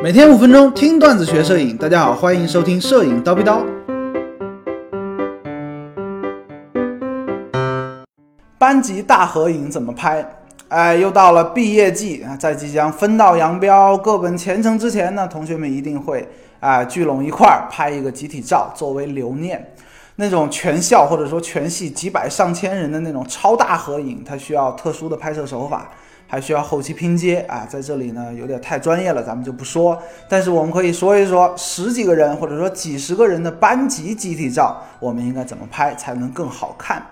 每天五分钟听段子学摄影，大家好，欢迎收听摄影叨逼叨。班级大合影怎么拍？哎，又到了毕业季啊，在即将分道扬镳、各奔前程之前呢，同学们一定会啊聚拢一块儿拍一个集体照作为留念。那种全校或者说全系几百上千人的那种超大合影，它需要特殊的拍摄手法，还需要后期拼接啊，在这里呢有点太专业了，咱们就不说。但是我们可以说一说十几个人或者说几十个人的班级集体照，我们应该怎么拍才能更好看？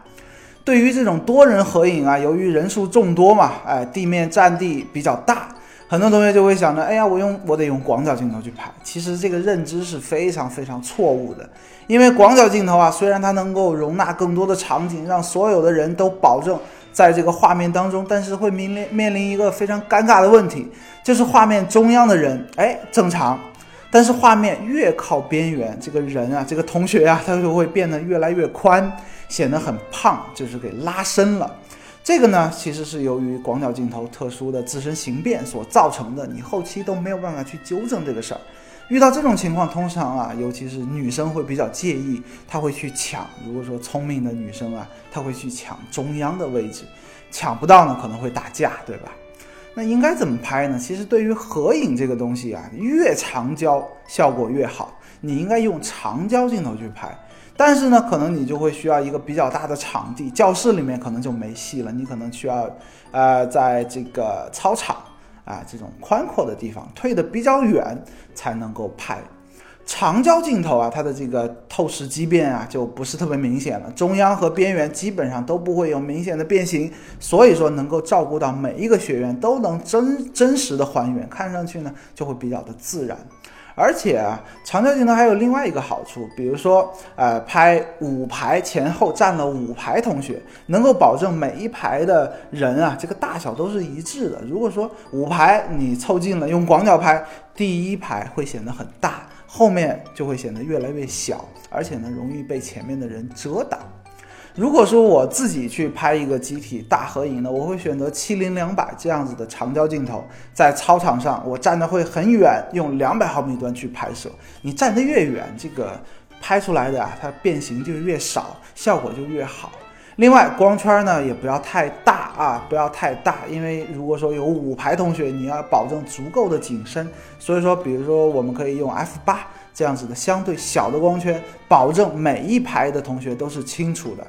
对于这种多人合影啊，由于人数众多嘛，哎，地面占地比较大。很多同学就会想着，哎呀，我用我得用广角镜头去拍。其实这个认知是非常非常错误的，因为广角镜头啊，虽然它能够容纳更多的场景，让所有的人都保证在这个画面当中，但是会面临面临一个非常尴尬的问题，就是画面中央的人，哎，正常，但是画面越靠边缘，这个人啊，这个同学啊，他就会变得越来越宽，显得很胖，就是给拉伸了。这个呢，其实是由于广角镜头特殊的自身形变所造成的，你后期都没有办法去纠正这个事儿。遇到这种情况，通常啊，尤其是女生会比较介意，她会去抢。如果说聪明的女生啊，她会去抢中央的位置，抢不到呢，可能会打架，对吧？那应该怎么拍呢？其实对于合影这个东西啊，越长焦效果越好，你应该用长焦镜头去拍。但是呢，可能你就会需要一个比较大的场地，教室里面可能就没戏了。你可能需要，呃，在这个操场啊这种宽阔的地方退得比较远才能够拍。长焦镜头啊，它的这个透视畸变啊就不是特别明显了，中央和边缘基本上都不会有明显的变形，所以说能够照顾到每一个学员都能真真实的还原，看上去呢就会比较的自然。而且啊，长焦镜头还有另外一个好处，比如说，呃，拍五排前后站了五排同学，能够保证每一排的人啊，这个大小都是一致的。如果说五排你凑近了用广角拍，第一排会显得很大，后面就会显得越来越小，而且呢，容易被前面的人遮挡。如果说我自己去拍一个集体大合影呢，我会选择七零两百这样子的长焦镜头，在操场上我站的会很远，用两百毫米端去拍摄。你站得越远，这个拍出来的啊，它变形就越少，效果就越好。另外，光圈呢也不要太大啊，不要太大，因为如果说有五排同学，你要保证足够的景深。所以说，比如说我们可以用 f 八这样子的相对小的光圈，保证每一排的同学都是清楚的。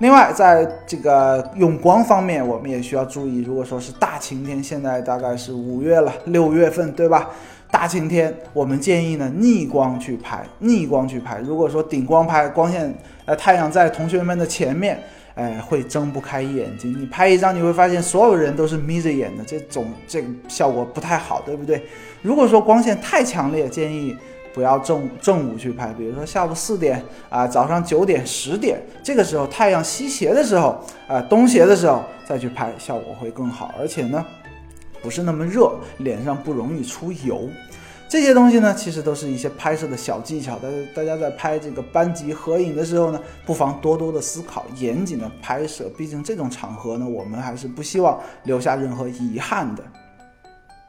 另外，在这个用光方面，我们也需要注意。如果说是大晴天，现在大概是五月了，六月份，对吧？大晴天，我们建议呢逆光去拍，逆光去拍。如果说顶光拍，光线呃太阳在同学们的前面，哎会睁不开眼睛。你拍一张，你会发现所有人都是眯着眼的，这种这个效果不太好，对不对？如果说光线太强烈，建议。不要正正午去拍，比如说下午四点啊，早上九点、十点，这个时候太阳西斜的时候啊，东斜的时候再去拍，效果会更好。而且呢，不是那么热，脸上不容易出油。这些东西呢，其实都是一些拍摄的小技巧。大家大家在拍这个班级合影的时候呢，不妨多多的思考，严谨的拍摄。毕竟这种场合呢，我们还是不希望留下任何遗憾的。